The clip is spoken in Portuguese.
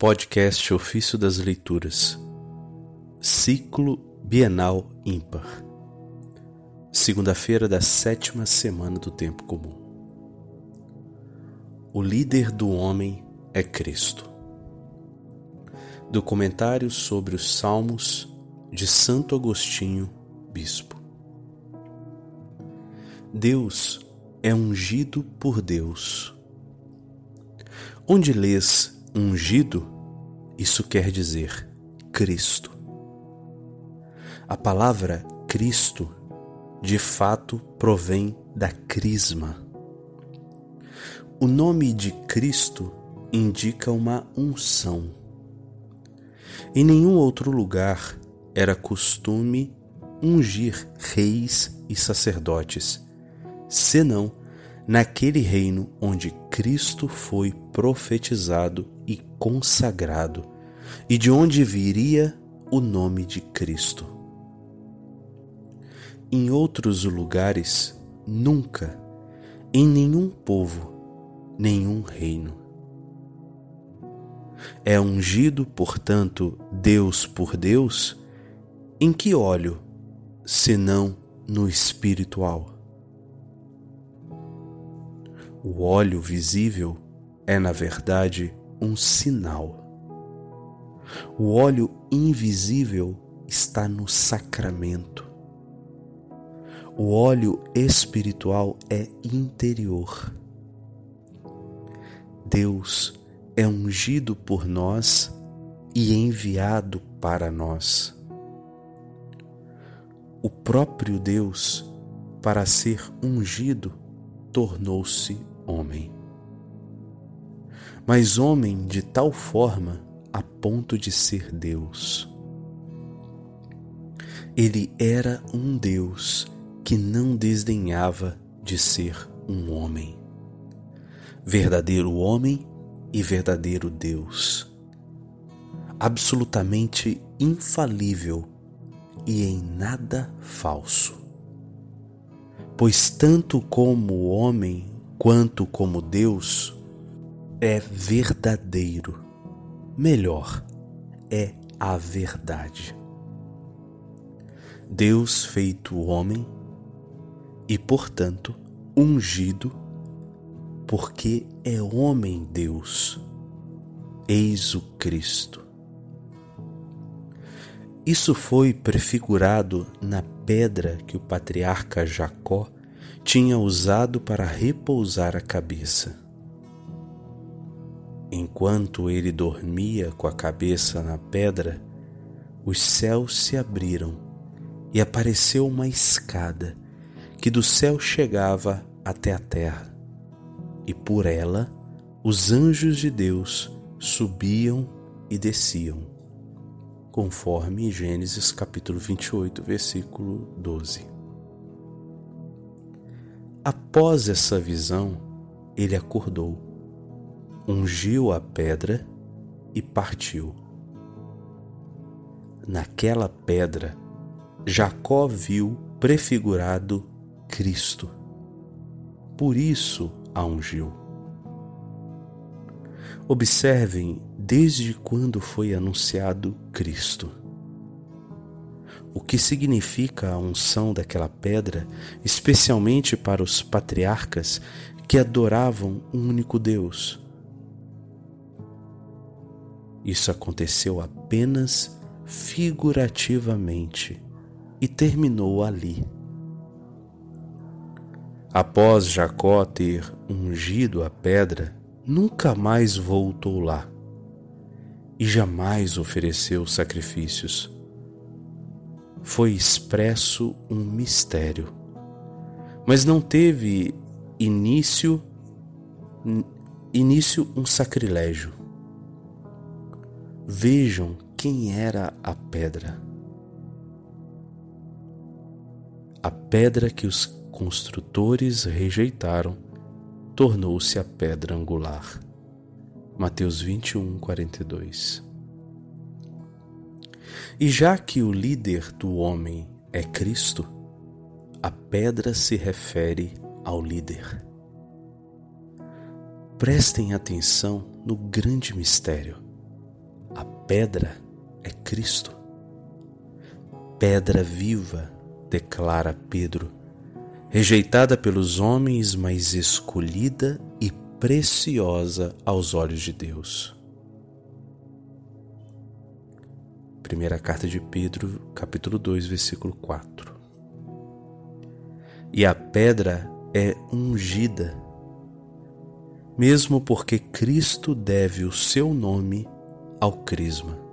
Podcast Ofício das Leituras, Ciclo Bienal Ímpar, segunda-feira da sétima semana do Tempo Comum. O líder do homem é Cristo. Documentário sobre os Salmos de Santo Agostinho, Bispo. Deus é ungido por Deus. Onde lês ungido, isso quer dizer Cristo. A palavra Cristo, de fato, provém da crisma. O nome de Cristo indica uma unção. Em nenhum outro lugar era costume ungir reis e sacerdotes, senão naquele reino onde Cristo foi profetizado e consagrado, e de onde viria o nome de Cristo. Em outros lugares, nunca, em nenhum povo, nenhum reino. É ungido, portanto, Deus por Deus, em que olho, senão no espiritual? O óleo visível é, na verdade, um sinal. O óleo invisível está no sacramento. O óleo espiritual é interior. Deus é ungido por nós e enviado para nós. O próprio Deus, para ser ungido, tornou-se homem. Mas homem de tal forma a ponto de ser Deus. Ele era um Deus que não desdenhava de ser um homem. Verdadeiro homem e verdadeiro Deus. Absolutamente infalível e em nada falso pois tanto como homem quanto como Deus é verdadeiro. Melhor, é a verdade. Deus feito homem e, portanto, ungido, porque é homem Deus. Eis o Cristo. Isso foi prefigurado na pedra que o patriarca Jacó tinha usado para repousar a cabeça. Enquanto ele dormia com a cabeça na pedra, os céus se abriram e apareceu uma escada que do céu chegava até a terra, e por ela os anjos de Deus subiam e desciam conforme Gênesis capítulo 28, versículo 12. Após essa visão, ele acordou, ungiu a pedra e partiu. Naquela pedra, Jacó viu prefigurado Cristo. Por isso a ungiu. Observem desde quando foi anunciado Cristo. O que significa a unção daquela pedra, especialmente para os patriarcas que adoravam um único Deus? Isso aconteceu apenas figurativamente e terminou ali. Após Jacó ter ungido a pedra, nunca mais voltou lá e jamais ofereceu sacrifícios. Foi expresso um mistério, mas não teve início início um sacrilégio. Vejam quem era a pedra. A pedra que os construtores rejeitaram tornou-se a pedra angular. Mateus 21, 42. E já que o líder do homem é Cristo, a pedra se refere ao líder. Prestem atenção no grande mistério. Pedra é Cristo. Pedra viva, declara Pedro, rejeitada pelos homens, mas escolhida e preciosa aos olhos de Deus. Primeira carta de Pedro, capítulo 2, versículo 4. E a pedra é ungida, mesmo porque Cristo deve o seu nome ao Crisma.